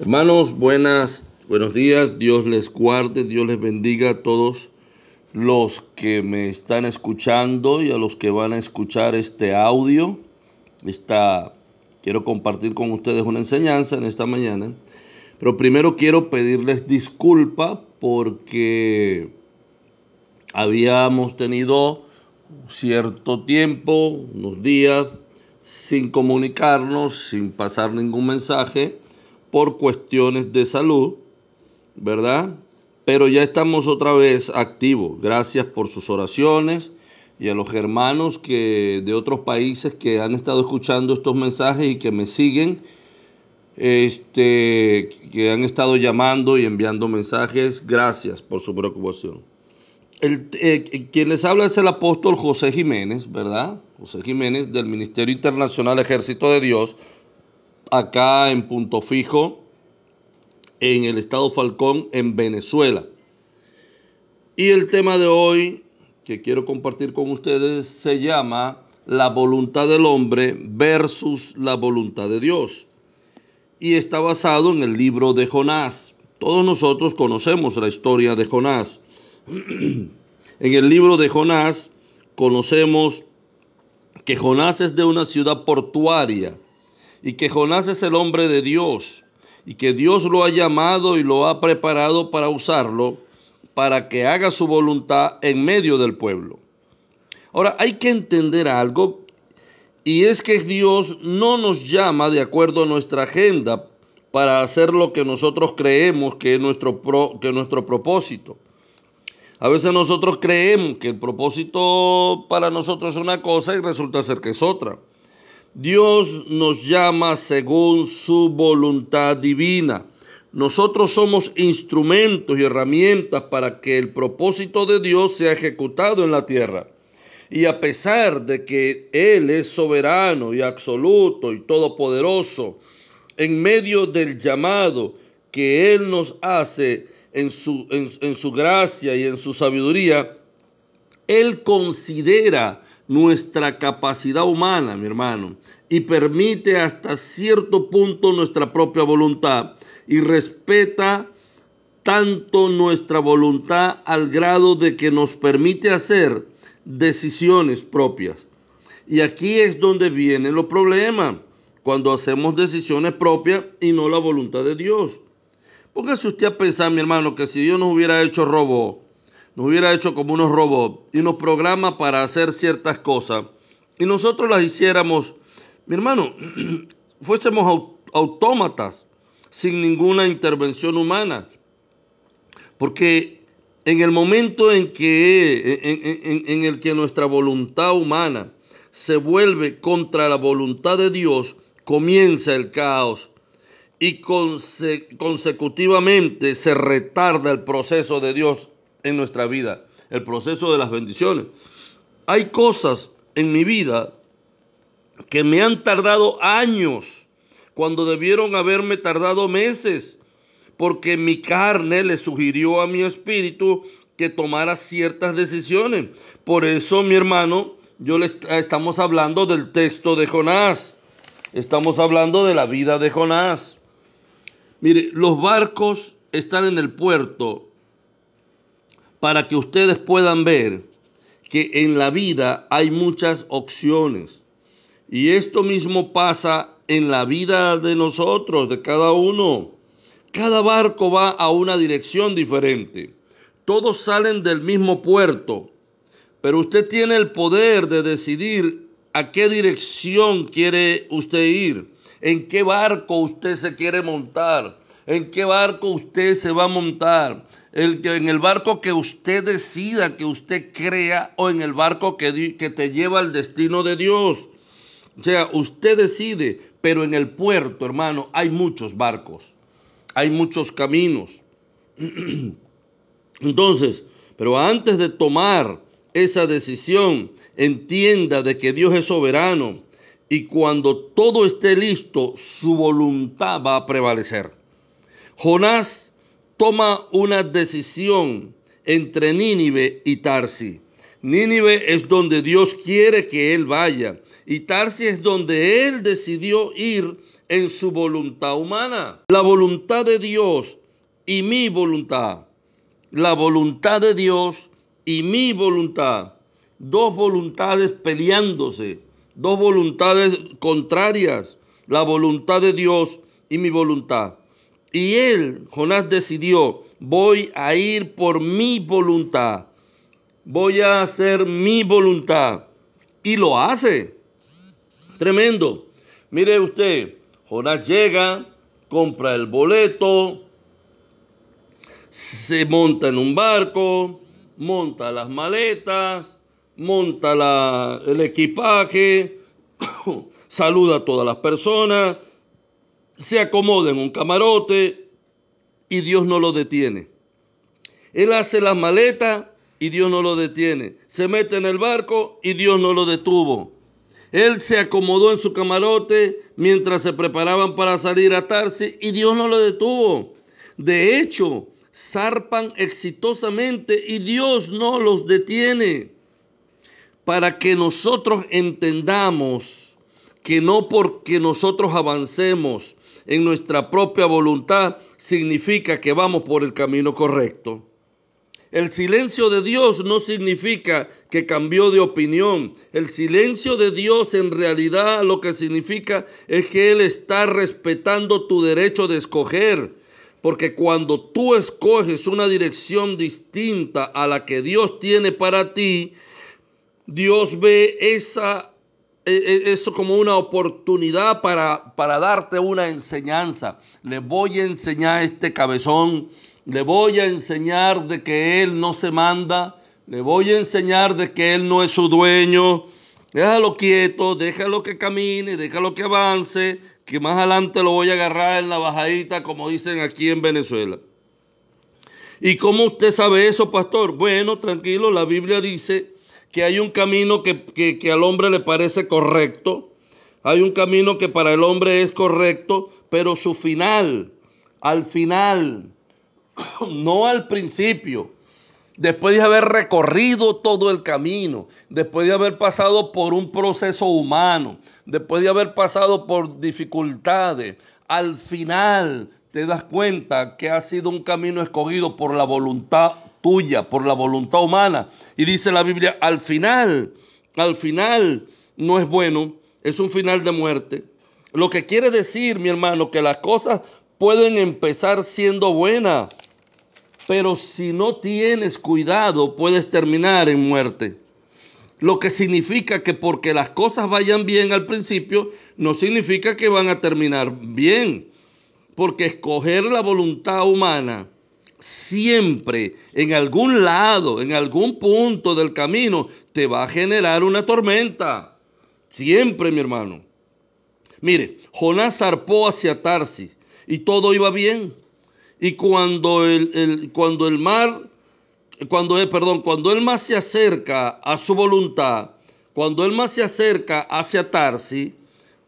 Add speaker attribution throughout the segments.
Speaker 1: Hermanos, buenas, buenos días. Dios les guarde, Dios les bendiga a todos los que me están escuchando y a los que van a escuchar este audio. Esta, quiero compartir con ustedes una enseñanza en esta mañana. Pero primero quiero pedirles disculpa porque habíamos tenido cierto tiempo, unos días, sin comunicarnos, sin pasar ningún mensaje por cuestiones de salud, ¿verdad? Pero ya estamos otra vez activos. Gracias por sus oraciones y a los hermanos que de otros países que han estado escuchando estos mensajes y que me siguen, este, que han estado llamando y enviando mensajes. Gracias por su preocupación. El, eh, quien les habla es el apóstol José Jiménez, ¿verdad? José Jiménez del Ministerio Internacional Ejército de Dios, acá en Punto Fijo, en el estado Falcón, en Venezuela. Y el tema de hoy que quiero compartir con ustedes se llama la voluntad del hombre versus la voluntad de Dios. Y está basado en el libro de Jonás. Todos nosotros conocemos la historia de Jonás. en el libro de Jonás conocemos que Jonás es de una ciudad portuaria y que Jonás es el hombre de Dios y que Dios lo ha llamado y lo ha preparado para usarlo para que haga su voluntad en medio del pueblo. Ahora, hay que entender algo y es que Dios no nos llama de acuerdo a nuestra agenda para hacer lo que nosotros creemos que es nuestro, que nuestro propósito. A veces nosotros creemos que el propósito para nosotros es una cosa y resulta ser que es otra. Dios nos llama según su voluntad divina. Nosotros somos instrumentos y herramientas para que el propósito de Dios sea ejecutado en la tierra. Y a pesar de que Él es soberano y absoluto y todopoderoso, en medio del llamado que Él nos hace en su, en, su gracia y en su sabiduría, Él considera nuestra capacidad humana, mi hermano, y permite hasta cierto punto nuestra propia voluntad y respeta tanto nuestra voluntad al grado de que nos permite hacer decisiones propias. Y aquí es donde vienen los problemas, cuando hacemos decisiones propias y no la voluntad de Dios. Póngase usted a pensar, mi hermano, que si Dios nos hubiera hecho robot, nos hubiera hecho como unos robots y nos programa para hacer ciertas cosas. Y nosotros las hiciéramos, mi hermano, fuésemos autómatas sin ninguna intervención humana. Porque en el momento en que en, en, el que nuestra voluntad humana se vuelve contra la voluntad de Dios, comienza el caos. Y consecutivamente se retarda el proceso de Dios en nuestra vida, el proceso de las bendiciones. Hay cosas en mi vida que me han tardado años cuando debieron haberme tardado meses, porque mi carne le sugirió a mi espíritu que tomara ciertas decisiones. Por eso, mi hermano, yo estamos hablando del texto de Jonás. Estamos hablando de la vida de Jonás. Mire, los barcos están en el puerto para que ustedes puedan ver que en la vida hay muchas opciones. Y esto mismo pasa en la vida de nosotros, de cada uno. Cada barco va a una dirección diferente. Todos salen del mismo puerto, pero usted tiene el poder de decidir a qué dirección quiere usted ir, en qué barco usted se quiere montar, en qué barco usted se va a montar el, en el barco que usted decida, que usted crea, o en el barco que, que te lleva al destino de Dios. O sea, usted decide, pero en el puerto, hermano, hay muchos barcos, hay muchos caminos. Entonces, pero antes de tomar esa decisión, entienda de que Dios es soberano y cuando todo esté listo, su voluntad va a prevalecer. Jonás toma una decisión entre Nínive y Tarsi. Nínive es donde Dios quiere que él vaya y Tarsi es donde él decidió ir en su voluntad humana. La voluntad de Dios y mi voluntad. La voluntad de Dios y mi voluntad. Dos voluntades peleándose, dos voluntades contrarias. La voluntad de Dios y mi voluntad. Y él, Jonás, decidió, voy a ir por mi voluntad. Voy a hacer mi voluntad. Y lo hace. Tremendo. Mire usted, Jonás llega, compra el boleto, se monta en un barco, monta las maletas, monta el equipaje, saluda a todas las personas, se acomoda en un camarote y Dios no lo detiene. Él hace las maletas y Dios no lo detiene. Se mete en el barco y Dios no lo detuvo. Él se acomodó en su camarote mientras se preparaban para salir a Tarsi y Dios no lo detuvo. De hecho, zarpan exitosamente y Dios no los detiene. Para que nosotros entendamos que no porque nosotros avancemos en nuestra propia voluntad significa que vamos por el camino correcto. El silencio de Dios no significa que cambió de opinión. El silencio de Dios en realidad lo que significa es que Él está respetando tu derecho de escoger. Porque cuando tú escoges una dirección distinta a la que Dios tiene para ti, Dios ve esa, eso como una oportunidad para, para darte una enseñanza. Le voy a enseñar este cabezón le voy a enseñar de que Él no se manda. Le voy a enseñar de que Él no es su dueño. Déjalo quieto, déjalo que camine, déjalo que avance, que más adelante lo voy a agarrar en la bajadita, como dicen aquí en Venezuela. ¿Y cómo usted sabe eso, pastor? Bueno, tranquilo, la Biblia dice que hay un camino que, que al hombre le parece correcto. Hay un camino que para el hombre es correcto, pero su final, al final, no al principio, después de haber recorrido todo el camino, después de haber pasado por un proceso humano, después de haber pasado por dificultades, al final te das cuenta que ha sido un camino escogido por la voluntad tuya, por la voluntad humana. Y dice la Biblia, al final, al final no es bueno, es un final de muerte. Lo que quiere decir, mi hermano, que las cosas pueden empezar siendo buenas, pero si no tienes cuidado puedes terminar en muerte. Lo que significa que porque las cosas vayan bien al principio, no significa que van a terminar bien. Porque escoger la voluntad humana siempre en algún lado, en algún punto del camino, te va a generar una tormenta. Siempre, mi hermano. Mire, Jonás zarpó hacia Tarsis y todo iba bien. Y cuando el, cuando el mar, cuando el, perdón, cuando el más se acerca a su voluntad, cuando el más se acerca hacia Tarsi,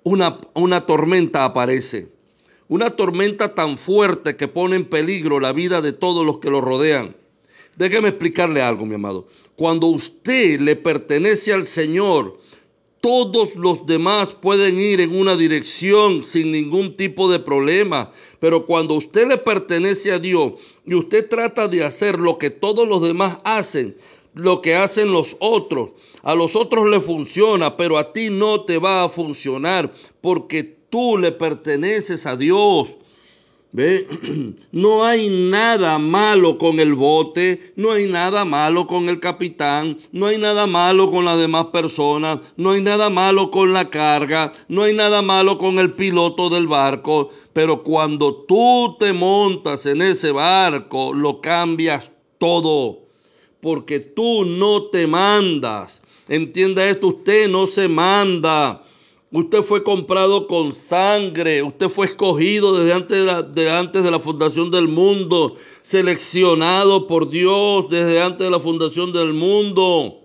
Speaker 1: una, una tormenta aparece. Una tormenta tan fuerte que pone en peligro la vida de todos los que lo rodean. Déjeme explicarle algo, mi amado. Cuando usted le pertenece al Señor, todos los demás pueden ir en una dirección sin ningún tipo de problema. Pero cuando usted le pertenece a Dios y usted trata de hacer lo que todos los demás hacen, lo que hacen los otros, a los otros le funciona, pero a ti no te va a funcionar porque tú le perteneces a Dios. ¿Ve? No hay nada malo con el bote, no hay nada malo con el capitán, no hay nada malo con las demás personas, no hay nada malo con la carga, no hay nada malo con el piloto del barco, pero cuando tú te montas en ese barco, lo cambias todo, porque tú no te mandas. Entienda esto, usted no se manda. Usted fue comprado con sangre. Usted fue escogido desde antes de, la, antes de la fundación del mundo. Seleccionado por Dios desde antes de la fundación del mundo.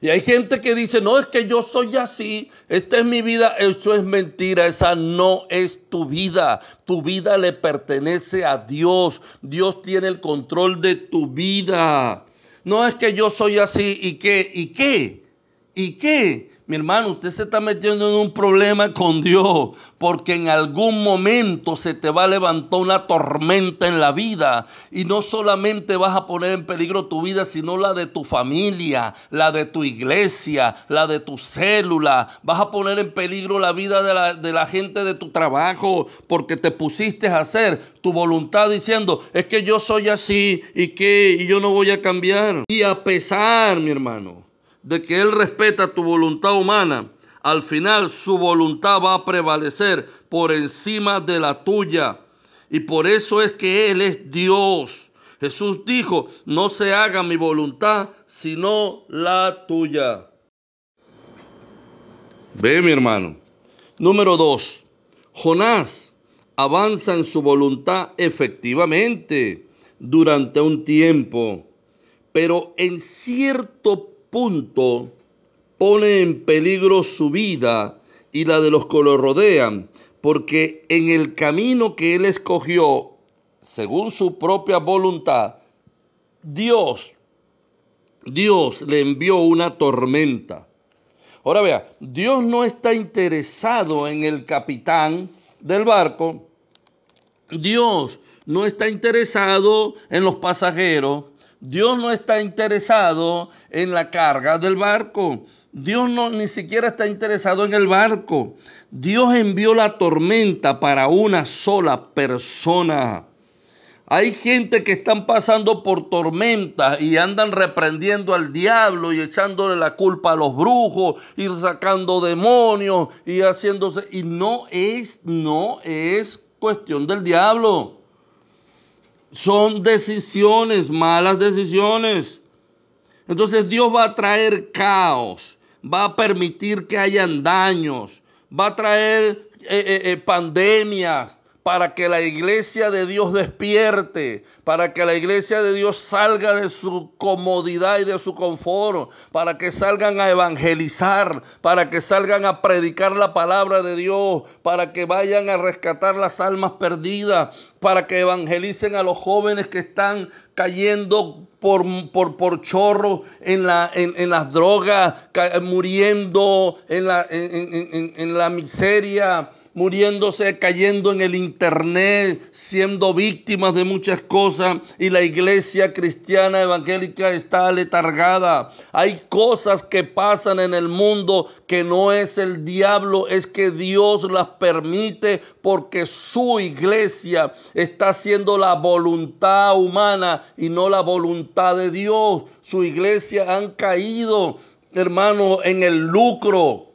Speaker 1: Y hay gente que dice, no, es que yo soy así, esta es mi vida, eso es mentira, esa no es tu vida, tu vida le pertenece a Dios, Dios tiene el control de tu vida. No es que yo soy así y qué, y qué, y qué, mi hermano, usted se está metiendo en un problema con Dios, porque en algún momento se te va a levantar una tormenta en la vida y no solamente vas a poner en peligro tu vida, sino la de tu familia, la de tu iglesia, la de tu célula. Vas a poner en peligro la vida de la, de la gente de tu trabajo, porque te pusiste a hacer tu voluntad diciendo, es que yo soy así y que y yo no voy a cambiar. Y a pesar, mi hermano, de que Él respeta tu voluntad humana, al final su voluntad va a prevalecer por encima de la tuya. Y por eso es que Él es Dios. Jesús dijo, no se haga mi voluntad, sino la tuya. Ve mi hermano. Número dos, Jonás avanza en su voluntad efectivamente durante un tiempo, pero en cierto punto pone en peligro su vida y la de los que lo rodean, porque en el camino que él escogió, según su propia voluntad, Dios, Dios le envió una tormenta. Ahora vea, Dios no está interesado en el capitán del barco. Dios no está interesado en los pasajeros. Dios no está interesado en la carga del barco. Dios no ni siquiera está interesado en el barco. Dios envió la tormenta para una sola persona. Hay gente que están pasando por tormentas y andan reprendiendo al diablo y echándole la culpa a los brujos y sacando demonios y haciéndose y no es no es cuestión del diablo son decisiones, malas decisiones. Entonces Dios va a traer caos, va a permitir que hayan daños, va a traer eh, eh, eh, pandemias, para que la iglesia de Dios despierte, para que la iglesia de Dios salga de su comodidad y de su confort, para que salgan a evangelizar, para que salgan a predicar la palabra de Dios, para que vayan a rescatar las almas perdidas, para que evangelicen a los jóvenes que están cayendo por, por, por chorro en, la, en, las drogas, muriendo en la, en la miseria, muriéndose, cayendo en el internet, siendo víctimas de muchas cosas y la iglesia cristiana evangélica está letargada. Hay cosas que pasan en el mundo que no es el diablo, es que Dios las permite porque su iglesia está haciendo la voluntad humana y no la voluntad de Dios. Su iglesia han caído, hermano, en el lucro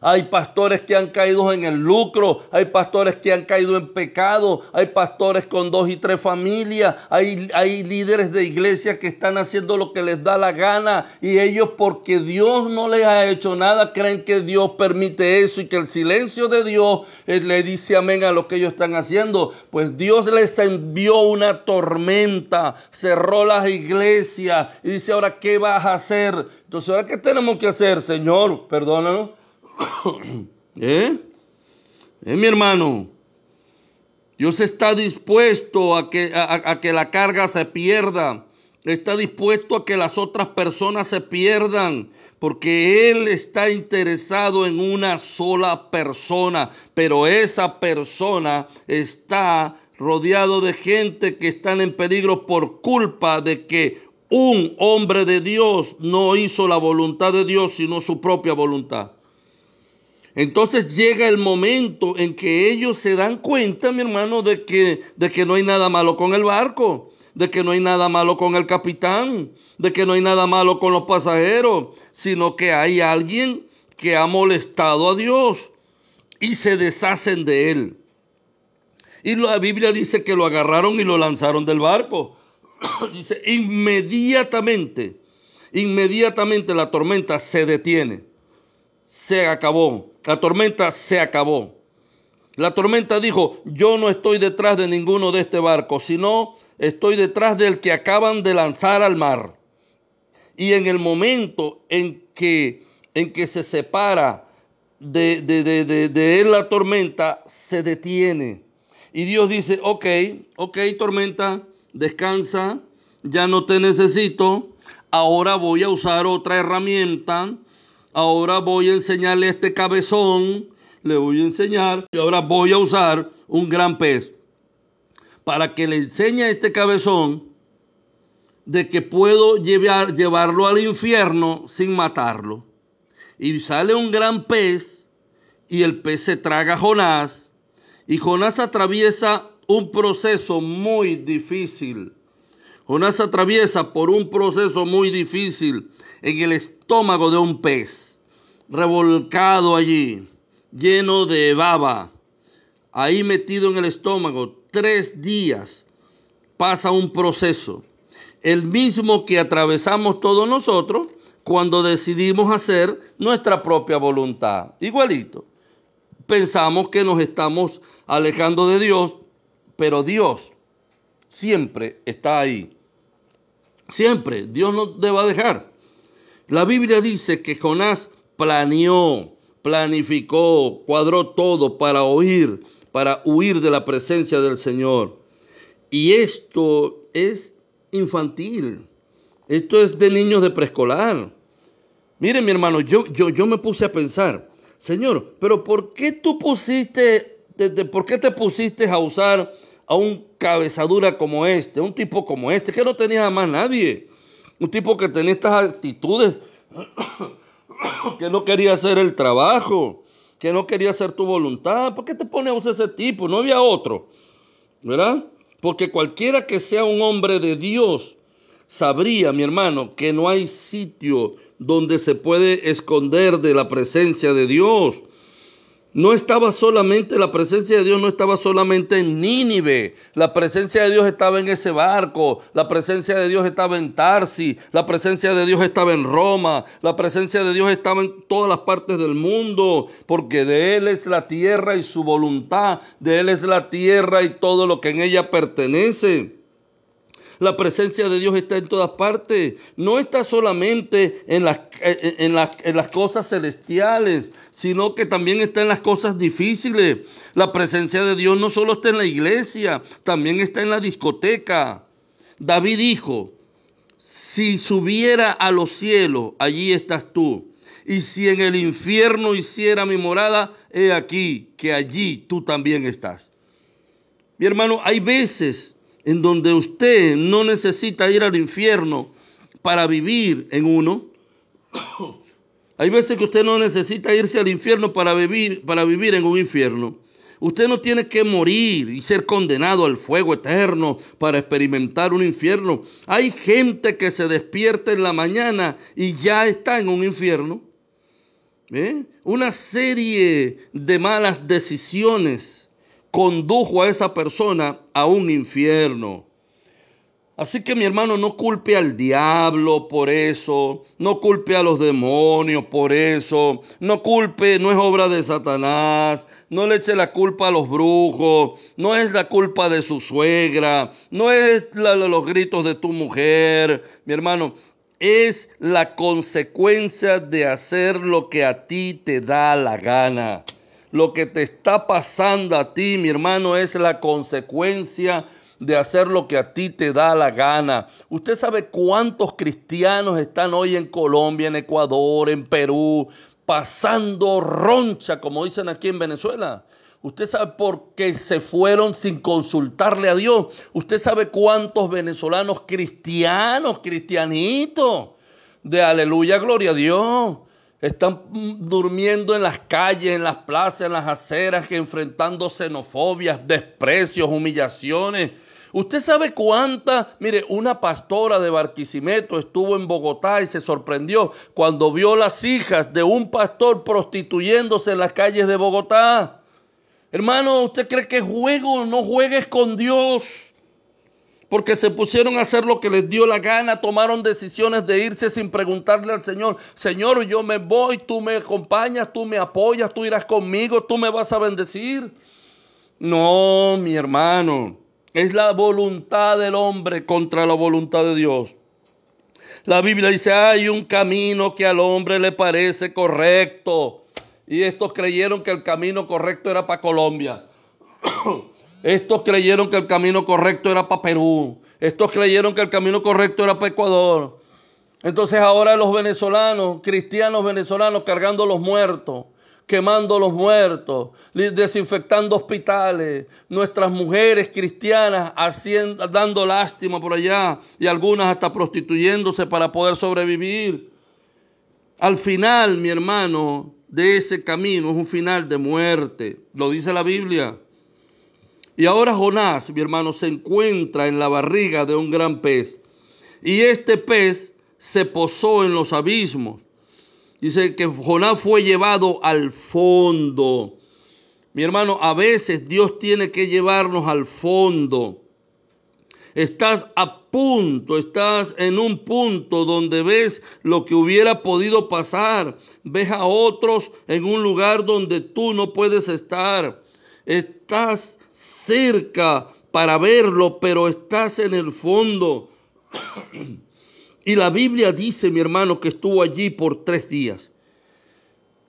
Speaker 1: hay pastores que han caído en el lucro, hay pastores que han caído en pecado, hay pastores con dos y tres familias, hay, hay líderes de iglesia que están haciendo lo que les da la gana y ellos porque Dios no les ha hecho nada creen que Dios permite eso y que el silencio de Dios le dice amén a lo que ellos están haciendo. Pues Dios les envió una tormenta, cerró las iglesias y dice ahora ¿qué vas a hacer? Entonces ahora ¿qué tenemos que hacer, Señor? Perdónanos ¿Eh? ¿Eh, mi hermano? Dios está dispuesto a que, a, que la carga se pierda. Está dispuesto a que las otras personas se pierdan, porque Él está interesado en una sola persona, pero esa persona está rodeado de gente que están en peligro por culpa de que un hombre de Dios no hizo la voluntad de Dios, sino su propia voluntad. Entonces llega el momento en que ellos se dan cuenta, mi hermano, de que, de que no hay nada malo con el barco, de que no hay nada malo con el capitán, de que no hay nada malo con los pasajeros, sino que hay alguien que ha molestado a Dios y se deshacen de él. Y la Biblia dice que lo agarraron y lo lanzaron del barco. dice, inmediatamente, inmediatamente la tormenta se detiene. Se acabó la tormenta se acabó. La tormenta dijo, yo no estoy detrás de ninguno de este barco, sino estoy detrás del que acaban de lanzar al mar. Y en el momento en que, en que se separa de, de, él la tormenta, se detiene. Y Dios dice, ok, ok, tormenta, descansa, ya no te necesito, ahora voy a usar otra herramienta ahora voy a enseñarle este cabezón, le voy a enseñar, y ahora voy a usar un gran pez. Para que le enseñe a este cabezón de que puedo llevar, llevarlo al infierno sin matarlo. Y sale un gran pez y el pez se traga a Jonás. Y Jonás atraviesa un proceso muy difícil. Jonás atraviesa por un proceso muy difícil en el estómago de un pez, revolcado allí, lleno de baba, ahí metido en el estómago, tres días pasa un proceso, el mismo que atravesamos todos nosotros cuando decidimos hacer nuestra propia voluntad. Igualito. Pensamos que nos estamos alejando de Dios, pero Dios siempre está ahí. Siempre, Dios no te va a dejar. La Biblia dice que Jonás planeó, planificó, cuadró todo para oír, para huir de la presencia del Señor. Y esto es infantil. Esto es de niños de preescolar. Miren, mi hermano, yo, yo, yo me puse a pensar, Señor, pero ¿por qué tú pusiste, por qué te pusiste a usar a un cabezadura como este, un tipo como este, que no tenía más nadie? Un tipo que tenía estas actitudes, que no quería hacer el trabajo, que no quería hacer tu voluntad. ¿Por qué te pones ese tipo? No había otro, ¿verdad? Porque cualquiera que sea un hombre de Dios sabría, mi hermano, que no hay sitio donde se puede esconder de la presencia de Dios. No estaba solamente, la presencia de Dios no estaba solamente en Nínive, la presencia de Dios estaba en ese barco, la presencia de Dios estaba en Tarsi, la presencia de Dios estaba en Roma, la presencia de Dios estaba en todas las partes del mundo, porque de Él es la tierra y su voluntad, de Él es la tierra y todo lo que en ella pertenece. La presencia de Dios está en todas partes. No está solamente en las, en, las, cosas celestiales, sino que también está en las cosas difíciles. La presencia de Dios no solo está en la iglesia, también está en la discoteca. David dijo, si subiera a los cielos, allí estás tú. Y si en el infierno hiciera mi morada, he aquí que allí tú también estás. Mi hermano, hay veces en donde usted no necesita ir al infierno para vivir en uno. Hay veces que usted no necesita irse al infierno para vivir, para vivir en un infierno. Usted no tiene que morir y ser condenado al fuego eterno para experimentar un infierno. Hay gente que se despierta en la mañana y ya está en un infierno. ¿Eh? Una serie de malas decisiones condujo a esa persona a un infierno. Así que mi hermano, no culpe al diablo por eso, no culpe a los demonios por eso, no culpe, no es obra de Satanás, no le eche la culpa a los brujos, no es la culpa de su suegra, no es la los gritos de tu mujer, mi hermano, es la consecuencia de hacer lo que a ti te da la gana. Lo que te está pasando a ti, mi hermano, es la consecuencia de hacer lo que a ti te da la gana. Usted sabe cuántos cristianos están hoy en Colombia, en Ecuador, en Perú, pasando roncha, como dicen aquí en Venezuela. Usted sabe por qué se fueron sin consultarle a Dios. Usted sabe cuántos venezolanos cristianos, cristianitos, de aleluya, gloria a Dios están durmiendo en las calles, en las plazas, en las aceras, enfrentando xenofobias, desprecios, humillaciones. Usted sabe cuánta, mire, una pastora de Barquisimeto estuvo en Bogotá y se sorprendió cuando vio las hijas de un pastor prostituyéndose en las calles de Bogotá. Hermano, ¿usted cree que juego? No juegues con Dios porque se pusieron a hacer lo que les dio la gana, tomaron decisiones de irse sin preguntarle al Señor, Señor, yo me voy, tú me acompañas, tú me apoyas, tú irás conmigo, tú me vas a bendecir. No, mi hermano, es la voluntad del hombre contra la voluntad de Dios. La Biblia dice, hay un camino que al hombre le parece correcto. Y estos creyeron que el camino correcto era para Colombia. Estos creyeron que el camino correcto era para Perú. Estos creyeron que el camino correcto era para Ecuador. Entonces ahora los venezolanos, cristianos venezolanos cargando los muertos, quemando los muertos, desinfectando hospitales, nuestras mujeres cristianas haciendo, dando lástima por allá y algunas hasta prostituyéndose para poder sobrevivir. Al final, mi hermano, de ese camino es un final de muerte, lo dice la Biblia. Y ahora Jonás, mi hermano, se encuentra en la barriga de un gran pez. Y este pez se posó en los abismos. Dice que Jonás fue llevado al fondo. Mi hermano, a veces Dios tiene que llevarnos al fondo. Estás a punto, estás en un punto donde ves lo que hubiera podido pasar. Ves a otros en un lugar donde tú no puedes estar. Estás cerca para verlo, pero estás en el fondo. Y la Biblia dice, mi hermano, que estuvo allí por tres días.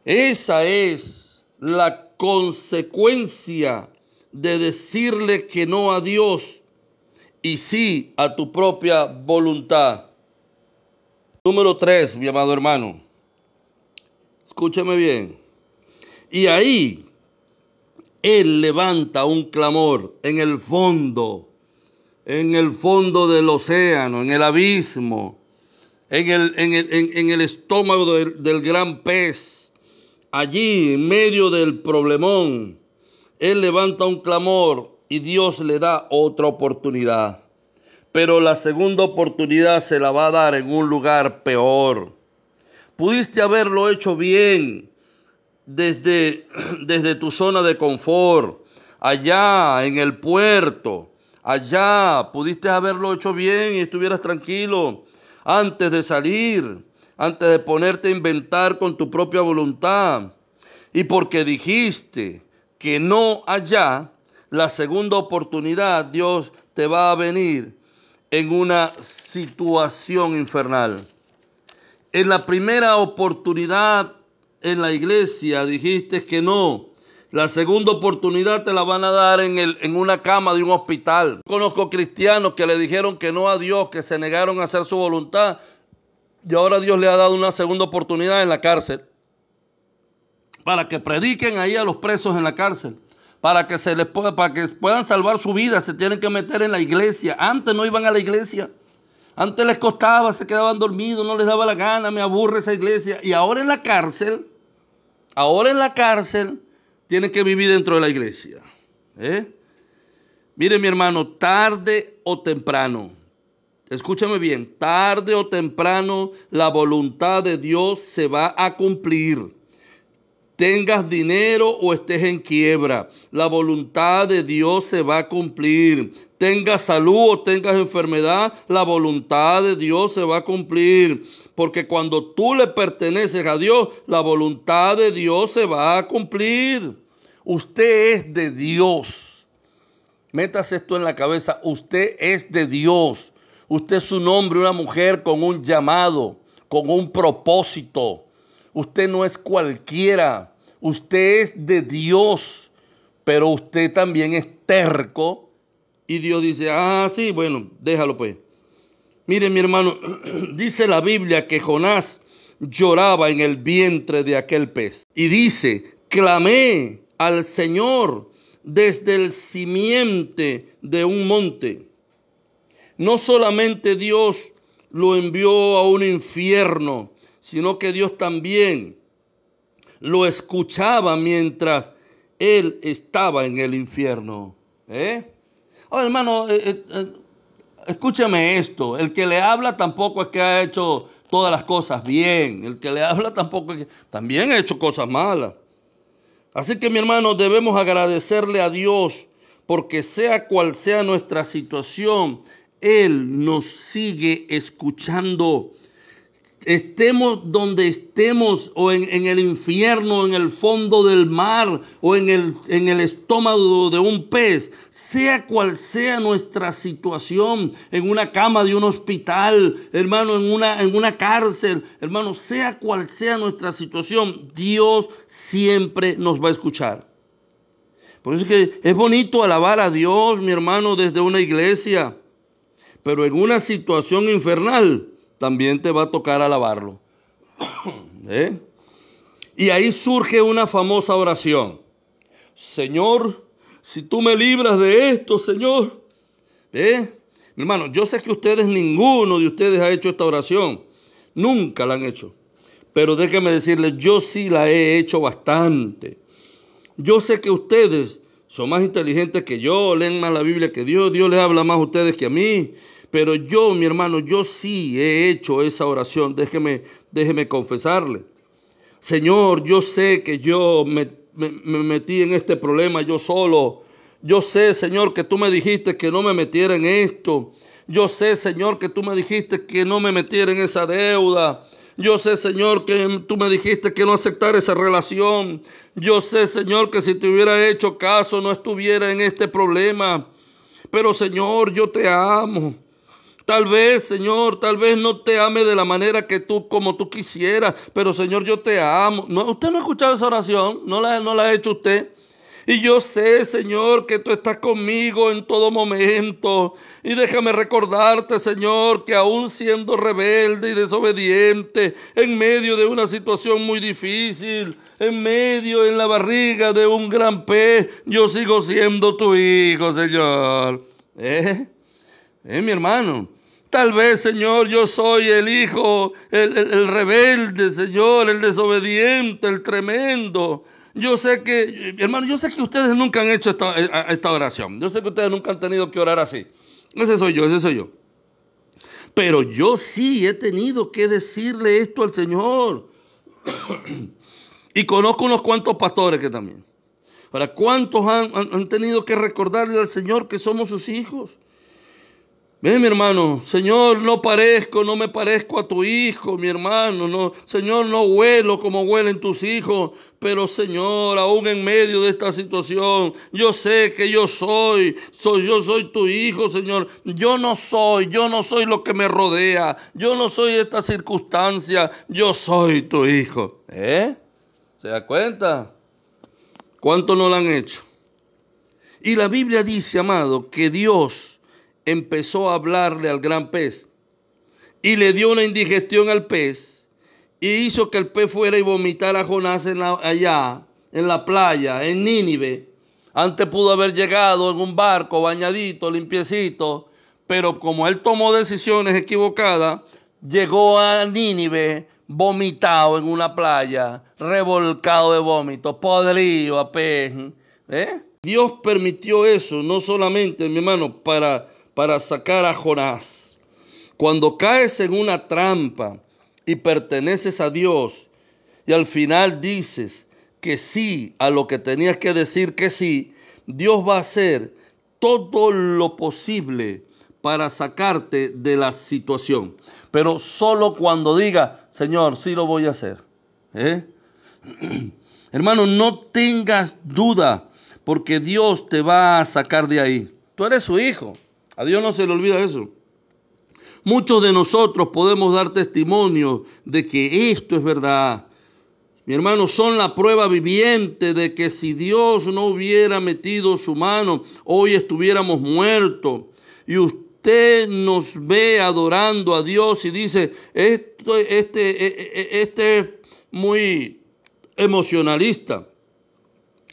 Speaker 1: Esa es la consecuencia de decirle que no a Dios y sí a tu propia voluntad. Número tres, mi amado hermano. Escúchame bien. Y ahí Él levanta un clamor en el fondo, en el fondo del océano, en el abismo en el, en el, estómago del, del gran pez, allí en medio del problemón, él levanta un clamor y Dios le da otra oportunidad. Pero la segunda oportunidad se la va a dar en un lugar peor. Pudiste haberlo hecho bien desde, desde tu zona de confort, allá en el puerto, allá pudiste haberlo hecho bien y estuvieras tranquilo antes de salir, antes de ponerte a inventar con tu propia voluntad. Y porque dijiste que no allá, la segunda oportunidad Dios te va a venir en una situación infernal. En la primera oportunidad en la iglesia dijiste que no, la segunda oportunidad te la van a dar en, el, en una cama de un hospital. Conozco cristianos que le dijeron que no a Dios, que se negaron a hacer su voluntad. Y ahora Dios le ha dado una segunda oportunidad en la cárcel. Para que prediquen ahí a los presos en la cárcel. Para que, se les pueda, para que puedan salvar su vida, se tienen que meter en la iglesia. Antes no iban a la iglesia. Antes les costaba, se quedaban dormidos, no les daba la gana, me aburre esa iglesia. Y ahora en la cárcel, ahora en la cárcel, tiene que vivir dentro de la iglesia. ¿eh? Mire mi hermano, tarde o temprano, escúchame bien, tarde o temprano la voluntad de Dios se va a cumplir tengas dinero o estés en quiebra, la voluntad de Dios se va a cumplir. Tengas salud o tengas enfermedad, la voluntad de Dios se va a cumplir. Porque cuando tú le perteneces a Dios, la voluntad de Dios se va a cumplir. Usted es de Dios. Métase esto en la cabeza. Usted es de Dios. Usted es un hombre, una mujer con un llamado, con un propósito. Usted no es cualquiera. Usted es de Dios, pero usted también es terco. Y Dios dice, ah, sí, bueno, déjalo pues. Mire mi hermano, dice la Biblia que Jonás lloraba en el vientre de aquel pez. Y dice, clamé al Señor desde el simiente de un monte. No solamente Dios lo envió a un infierno, sino que Dios también lo escuchaba mientras él estaba en el infierno. ¿Eh? Oh, hermano, eh, eh, escúchame esto. El que le habla tampoco es que ha hecho todas las cosas bien. El que le habla tampoco es que también ha hecho cosas malas. Así que mi hermano, debemos agradecerle a Dios porque sea cual sea nuestra situación, Él nos sigue escuchando estemos donde estemos, o en, el infierno, en el fondo del mar, o en el, en el estómago de un pez, sea cual sea nuestra situación, en una cama de un hospital, hermano, en una, en una cárcel, hermano, sea cual sea nuestra situación, Dios siempre nos va a escuchar. Por eso es que es bonito alabar a Dios, mi hermano, desde una iglesia, pero en una situación infernal, también te va a tocar alabarlo. ¿Eh? Y ahí surge una famosa oración. Señor, si tú me libras de esto, Señor. ¿Eh? Mi hermano, yo sé que ustedes, ninguno de ustedes ha hecho esta oración. Nunca la han hecho. Pero déjenme decirles, yo sí la he hecho bastante. Yo sé que ustedes son más inteligentes que yo, leen más la Biblia que Dios, Dios les habla más a ustedes que a mí. Pero yo, mi hermano, yo sí he hecho esa oración. Déjeme, déjeme confesarle. Señor, yo sé que yo me, me, metí en este problema yo solo. Yo sé, Señor, que tú me dijiste que no me metiera en esto. Yo sé, Señor, que tú me dijiste que no me metiera en esa deuda. Yo sé, Señor, que tú me dijiste que no aceptara esa relación. Yo sé, Señor, que si te hubiera hecho caso no estuviera en este problema. Pero, Señor, yo te amo. Tal vez, Señor, tal vez no te ame de la manera que tú, como tú quisieras, pero Señor, yo te amo. No, usted no ha escuchado esa oración, no la, no la ha hecho usted. Y yo sé, Señor, que tú estás conmigo en todo momento. Y déjame recordarte, Señor, que aún siendo rebelde y desobediente, en medio de una situación muy difícil, en medio, en la barriga de un gran pez, yo sigo siendo tu hijo, Señor. ¿Eh? ¿Eh, mi hermano? Tal vez, Señor, yo soy el hijo, el, rebelde, Señor, el desobediente, el tremendo. Yo sé que, hermano, yo sé que ustedes nunca han hecho esta, esta, oración. Yo sé que ustedes nunca han tenido que orar así. Ese soy yo, ese soy yo. Pero yo sí he tenido que decirle esto al Señor. y conozco unos cuantos pastores que también. Ahora, ¿cuántos han tenido que recordarle al Señor que somos sus hijos? Ve, mi hermano, Señor, no parezco, no me parezco a tu hijo, mi hermano. No, Señor, no huelo como huelen tus hijos. Pero, Señor, aún en medio de esta situación, yo sé que yo soy, soy, yo soy tu hijo, Señor. Yo no soy, yo no soy lo que me rodea. Yo no soy esta circunstancia. Yo soy tu hijo. ¿Eh? ¿Se da cuenta? ¿Cuánto no lo han hecho? Y la Biblia dice, amado, que Dios empezó a hablarle al gran pez y le dio una indigestión al pez y hizo que el pez fuera y vomitara a Jonás allá, en la playa, en Nínive. Antes pudo haber llegado en un barco bañadito, limpiecito, pero como él tomó decisiones equivocadas, llegó a Nínive vomitado en una playa, revolcado de vómito, podrido a pez. ¿eh? Dios permitió eso, no solamente, mi hermano, para para sacar a Jonás. Cuando caes en una trampa y perteneces a Dios y al final dices que sí a lo que tenías que decir que sí, Dios va a hacer todo lo posible para sacarte de la situación. Pero solo cuando diga, Señor, sí lo voy a hacer. ¿Eh? Hermano, no tengas duda, porque Dios te va a sacar de ahí. Tú eres su hijo. A Dios no se le olvida eso. Muchos de nosotros podemos dar testimonio de que esto es verdad. Mi hermano, son la prueba viviente de que si Dios no hubiera metido su mano, hoy estuviéramos muertos. Y usted nos ve adorando a Dios y dice, esto, este, e, e, e, este es muy emocionalista.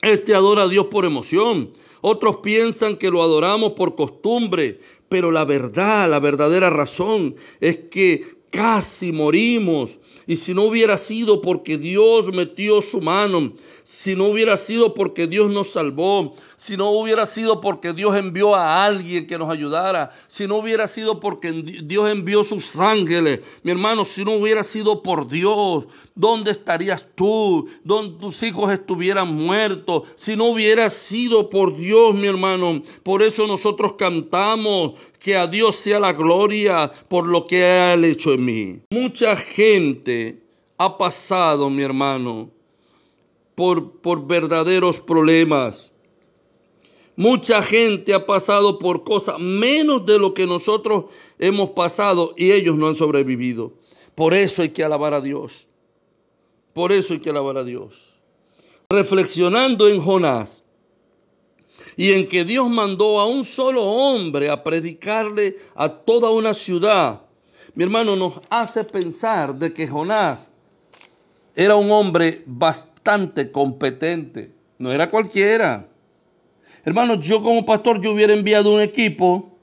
Speaker 1: Este adora a Dios por emoción. Otros piensan que lo adoramos por costumbre, pero la verdad, la verdadera razón es que casi morimos. Y si no hubiera sido porque Dios metió su mano, si no hubiera sido porque Dios nos salvó, si no hubiera sido porque Dios envió a alguien que nos ayudara, si no hubiera sido porque Dios envió sus ángeles, mi hermano, si no hubiera sido por Dios, ¿dónde estarías tú? ¿Dónde tus hijos estuvieran muertos? Si no hubiera sido por Dios, mi hermano, por eso nosotros cantamos que a Dios sea la gloria por lo que ha hecho en mí. Mucha gente ha pasado, mi hermano, por, verdaderos problemas. Mucha gente ha pasado por cosas menos de lo que nosotros hemos pasado y ellos no han sobrevivido. Por eso hay que alabar a Dios. Por eso hay que alabar a Dios. Reflexionando en Jonás y en que Dios mandó a un solo hombre a predicarle a toda una ciudad mi hermano, nos hace pensar de que Jonás era un hombre bastante competente, no era cualquiera. Hermanos, yo como pastor yo hubiera enviado un equipo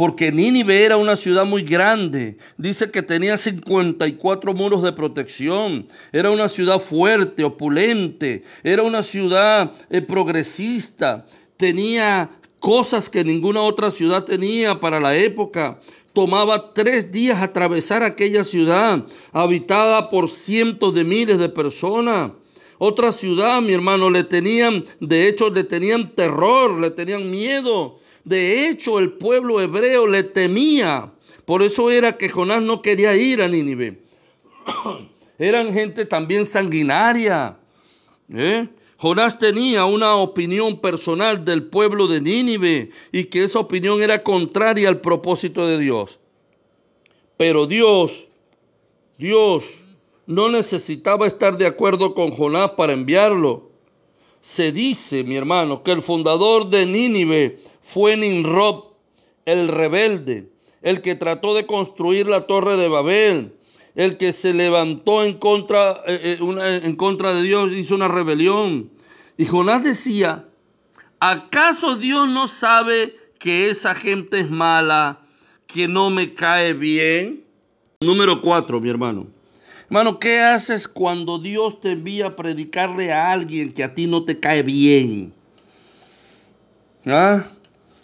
Speaker 1: porque Nínive era una ciudad muy grande. Dice que tenía 54 muros de protección. Era una ciudad fuerte, opulente. Era una ciudad eh, progresista. Tenía cosas que ninguna otra ciudad tenía para la época. Tomaba tres días atravesar aquella ciudad, habitada por cientos de miles de personas. Otra ciudad, mi hermano, le tenían, de hecho, le tenían terror, le tenían miedo. De hecho, el pueblo hebreo le temía. Por eso era que Jonás no quería ir a Nínive. Eran gente también sanguinaria. ¿eh? Jonás tenía una opinión personal del pueblo de Nínive y que esa opinión era contraria al propósito de Dios. Pero Dios, Dios no necesitaba estar de acuerdo con Jonás para enviarlo se dice, mi hermano, que el fundador de Nínive fue Nimrod, el rebelde, el que trató de construir la torre de Babel, el que se levantó en contra, eh, eh, en contra de Dios, hizo una rebelión. Y Jonás decía, ¿acaso Dios no sabe que esa gente es mala, que no me cae bien? Número cuatro, mi hermano. Hermano, ¿qué haces cuando Dios te envía a predicarle a alguien que a ti no te cae bien? ¿Ah?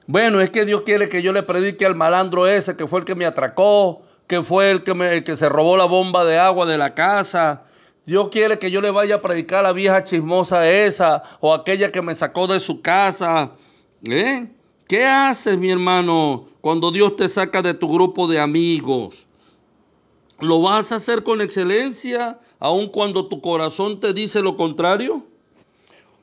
Speaker 1: Bueno, es que Dios quiere que yo le predique al malandro ese que fue el que me atracó, que fue el que, se robó la bomba de agua de la casa. Dios quiere que yo le vaya a predicar a la vieja chismosa esa o aquella que me sacó de su casa. ¿Eh? ¿Qué haces, mi hermano, cuando Dios te saca de tu grupo de amigos? ¿Lo vas a hacer con excelencia aun cuando tu corazón te dice lo contrario?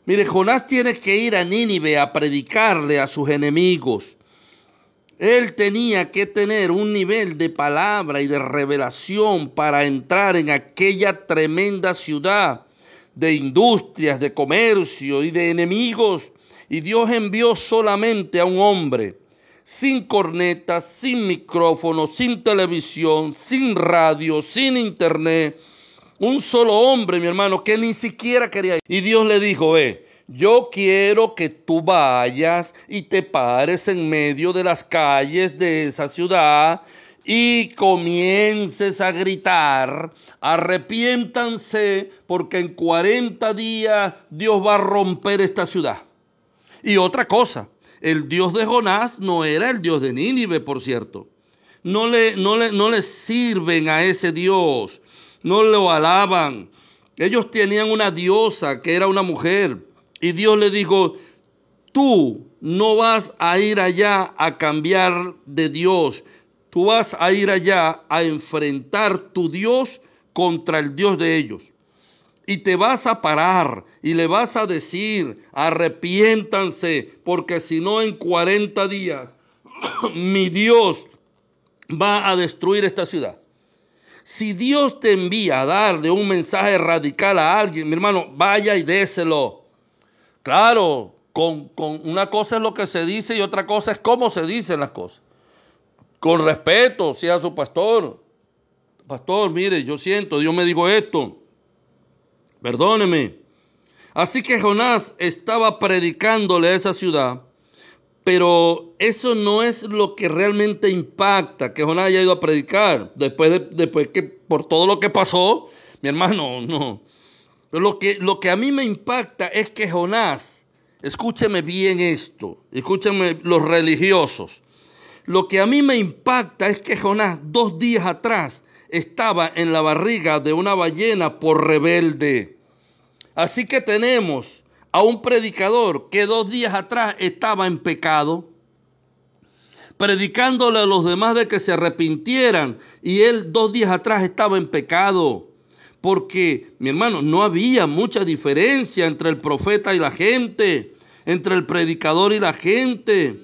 Speaker 1: Mire, Jonás tiene que ir a Nínive a predicarle a sus enemigos. Él tenía que tener un nivel de palabra y de revelación para entrar en aquella tremenda ciudad de industrias, de comercio y de enemigos. Y Dios envió solamente a un hombre sin cornetas, sin micrófono, sin televisión, sin radio, sin internet. Un solo hombre, mi hermano, que ni siquiera quería ir. Y Dios le dijo, ve, yo quiero que tú vayas y te pares en medio de las calles de esa ciudad y comiences a gritar, arrepiéntanse porque en 40 días Dios va a romper esta ciudad. Y otra cosa, el Dios de Jonás no era el Dios de Nínive, por cierto. No le, no le, no sirven a ese Dios, no lo alaban. Ellos tenían una diosa que era una mujer. Y Dios le dijo, tú no vas a ir allá a cambiar de Dios. Tú vas a ir allá a enfrentar tu Dios contra el Dios de ellos y te vas a parar y le vas a decir, arrepiéntanse, porque si no en 40 días mi Dios va a destruir esta ciudad. Si Dios te envía a darle un mensaje radical a alguien, mi hermano, vaya y déselo. Claro, con, con una cosa es lo que se dice y otra cosa es cómo se dicen las cosas. Con respeto, sea su pastor. Pastor, mire, yo siento, Dios me dijo esto perdóneme. Así que Jonás estaba predicándole a esa ciudad, pero eso no es lo que realmente impacta que Jonás haya ido a predicar después de después que por todo lo que pasó, mi hermano, no. Lo que, lo que a mí me impacta es que Jonás, escúcheme bien esto, escúcheme los religiosos. Lo que a mí me impacta es que Jonás dos días atrás estaba en la barriga de una ballena por rebelde. Así que tenemos a un predicador que dos días atrás estaba en pecado, predicándole a los demás de que se arrepintieran, y él dos días atrás estaba en pecado. Porque, mi hermano, no había mucha diferencia entre el profeta y la gente, entre el predicador y la gente.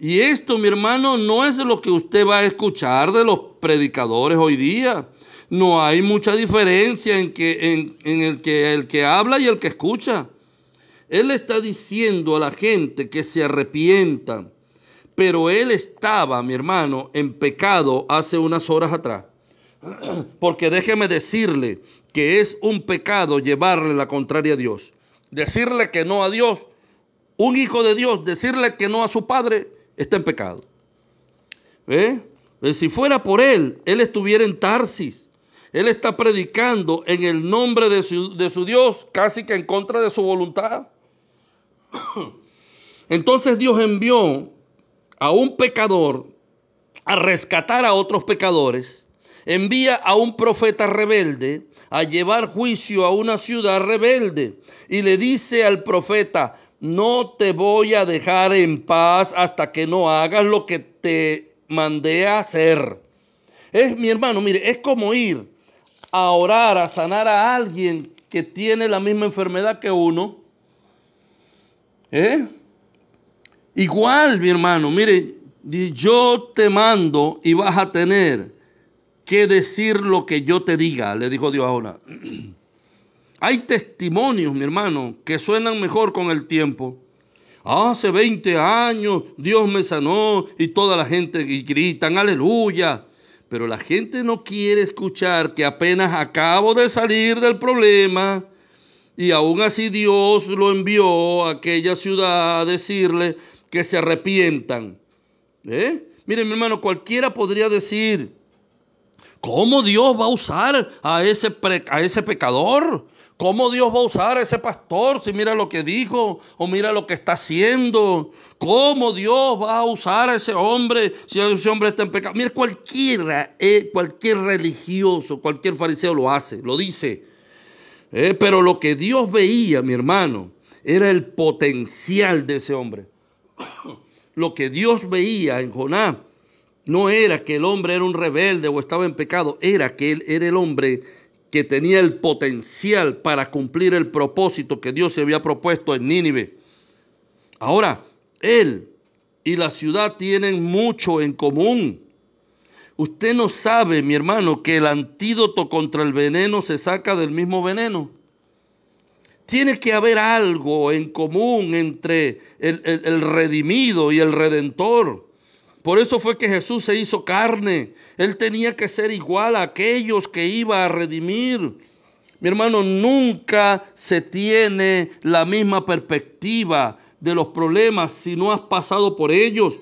Speaker 1: Y esto, mi hermano, no es lo que usted va a escuchar de los predicadores hoy día. No hay mucha diferencia en, que, en, el, que, el que habla y el que escucha. Él está diciendo a la gente que se arrepientan. pero él estaba, mi hermano, en pecado hace unas horas atrás. Porque déjeme decirle que es un pecado llevarle la contraria a Dios. Decirle que no a Dios, un hijo de Dios, decirle que no a su padre, está en pecado. ¿Eh? Si fuera por él, él estuviera en Tarsis. Él está predicando en el nombre de su, de su Dios, casi que en contra de su voluntad. Entonces Dios envió a un pecador a rescatar a otros pecadores. Envía a un profeta rebelde a llevar juicio a una ciudad rebelde. Y le dice al profeta, no te voy a dejar en paz hasta que no hagas lo que te mandé a hacer. Es mi hermano, mire, es como ir a orar, a sanar a alguien que tiene la misma enfermedad que uno. ¿Eh? Igual, mi hermano, mire, yo te mando y vas a tener que decir lo que yo te diga, le dijo Dios ahora. Hay testimonios, mi hermano, que suenan mejor con el tiempo. Hace 20 años Dios me sanó y toda la gente gritan, aleluya. Pero la gente no quiere escuchar que apenas acabo de salir del problema y aún así Dios lo envió a aquella ciudad a decirle que se arrepientan. ¿Eh? Miren, mi hermano, cualquiera podría decir, ¿cómo Dios va a usar a ese, a ese pecador? ¿Cómo Dios va a usar a ese pastor si mira lo que dijo o mira lo que está haciendo? ¿Cómo Dios va a usar a ese hombre si ese hombre está en pecado? Mira, cualquiera, eh, cualquier religioso, cualquier fariseo lo hace, lo dice. Eh, pero lo que Dios veía, mi hermano, era el potencial de ese hombre. lo que Dios veía en Jonás no era que el hombre era un rebelde o estaba en pecado, era que él era el hombre que tenía el potencial para cumplir el propósito que Dios se había propuesto en Nínive. Ahora, él y la ciudad tienen mucho en común. Usted no sabe, mi hermano, que el antídoto contra el veneno se saca del mismo veneno. Tiene que haber algo en común entre el, el redimido y el redentor. Por eso fue que Jesús se hizo carne. Él tenía que ser igual a aquellos que iba a redimir. Mi hermano, nunca se tiene la misma perspectiva de los problemas si no has pasado por ellos.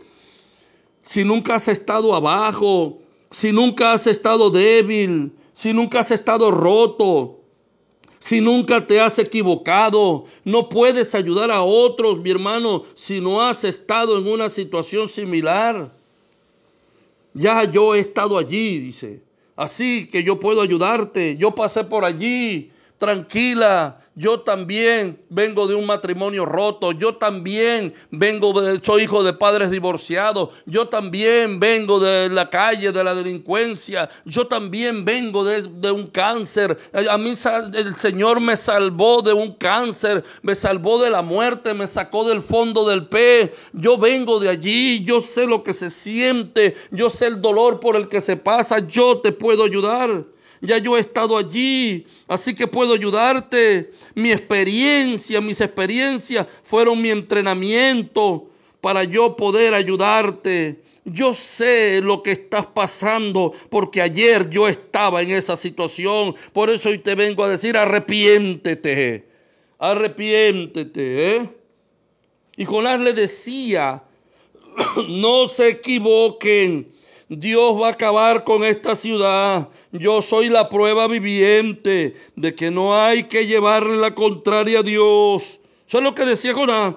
Speaker 1: Si nunca has estado abajo, si nunca has estado débil, si nunca has estado roto, si nunca te has equivocado, no puedes ayudar a otros, mi hermano, si no has estado en una situación similar. Ya yo he estado allí, dice. Así que yo puedo ayudarte. Yo pasé por allí tranquila, yo también vengo de un matrimonio roto, yo también vengo, de, soy hijo de padres divorciados, yo también vengo de la calle, de la delincuencia, yo también vengo de, de un cáncer. A mí el Señor me salvó de un cáncer, me salvó de la muerte, me sacó del fondo del pez. Yo vengo de allí, yo sé lo que se siente, yo sé el dolor por el que se pasa, yo te puedo ayudar. Ya yo he estado allí, así que puedo ayudarte. Mi experiencia, mis experiencias fueron mi entrenamiento para yo poder ayudarte. Yo sé lo que estás pasando porque ayer yo estaba en esa situación. Por eso hoy te vengo a decir, arrepiéntete, arrepiéntete. ¿eh? Y Jonás le decía, no se equivoquen. Dios va a acabar con esta ciudad. Yo soy la prueba viviente de que no hay que llevarle la contraria a Dios. Eso es lo que decía Jonás.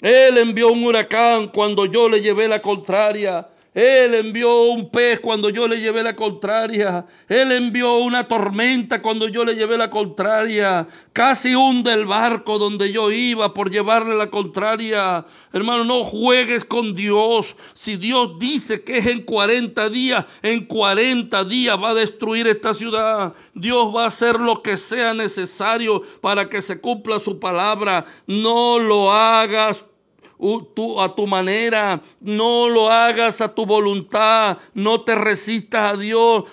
Speaker 1: Él envió un huracán cuando yo le llevé la contraria. Él envió un pez cuando yo le llevé la contraria. Él envió una tormenta cuando yo le llevé la contraria. Casi hunde el barco donde yo iba por llevarle la contraria. Hermano, no juegues con Dios. Si Dios dice que es en 40 días, en 40 días va a destruir esta ciudad. Dios va a hacer lo que sea necesario para que se cumpla su palabra. No lo hagas a tu manera, no lo hagas a tu voluntad, no te resistas a Dios.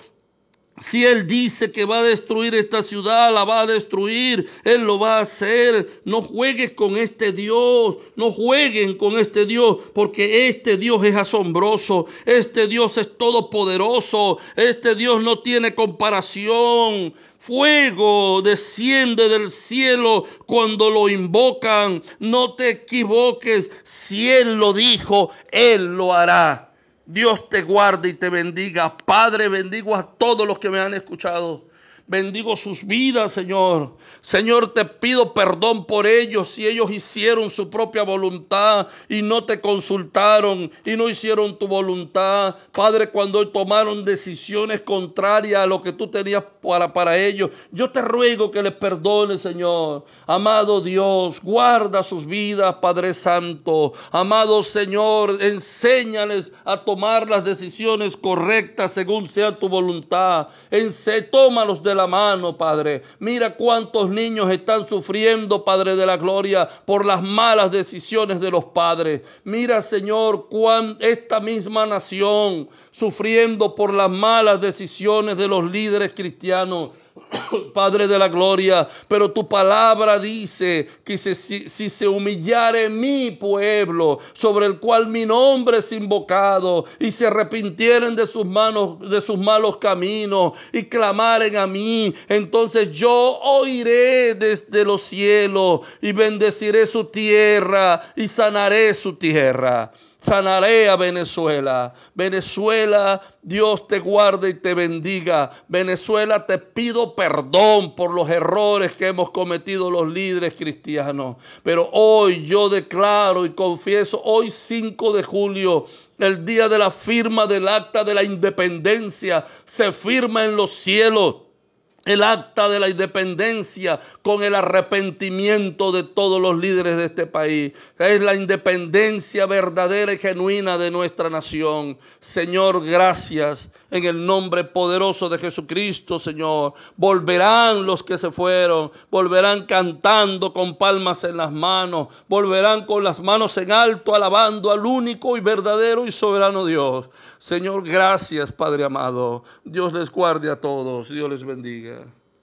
Speaker 1: Si Él dice que va a destruir esta ciudad, la va a destruir, Él lo va a hacer. No juegues con este Dios, no jueguen con este Dios, porque este Dios es asombroso, este Dios es todopoderoso, este Dios no tiene comparación. Fuego desciende del cielo cuando lo invocan. No te equivoques, si Él lo dijo, Él lo hará. Dios te guarde y te bendiga. Padre, bendigo a todos los que me han escuchado. Bendigo sus vidas, Señor. Señor, te pido perdón por ellos si ellos hicieron su propia voluntad y no te consultaron y no hicieron tu voluntad. Padre, cuando tomaron decisiones contrarias a lo que tú tenías para, para ellos, yo te ruego que les perdone, Señor. Amado Dios, guarda sus vidas, Padre Santo. Amado Señor, enséñales a tomar las decisiones correctas según sea tu voluntad. Ense, tómalos de la mano, Padre. Mira cuántos niños están sufriendo, Padre de la Gloria, por las malas decisiones de los padres. Mira, Señor, cuán esta misma nación sufriendo por las malas decisiones de los líderes cristianos. Padre de la gloria, pero tu palabra dice que si, se humillare mi pueblo, sobre el cual mi nombre es invocado, y se arrepintieren de sus manos, de sus malos caminos, y clamaren a mí, entonces yo oiré desde los cielos y bendeciré su tierra y sanaré su tierra sanaré a Venezuela. Venezuela, Dios te guarde y te bendiga. Venezuela, te pido perdón por los errores que hemos cometido los líderes cristianos. Pero hoy yo declaro y confieso, hoy 5 de julio, el día de la firma del acta de la independencia, se firma en los cielos el acta de la independencia con el arrepentimiento de todos los líderes de este país. Es la independencia verdadera y genuina de nuestra nación. Señor, gracias en el nombre poderoso de Jesucristo, Señor. Volverán los que se fueron, volverán cantando con palmas en las manos, volverán con las manos en alto, alabando al único y verdadero y soberano Dios. Señor, gracias, Padre amado. Dios les guarde a todos, Dios les bendiga.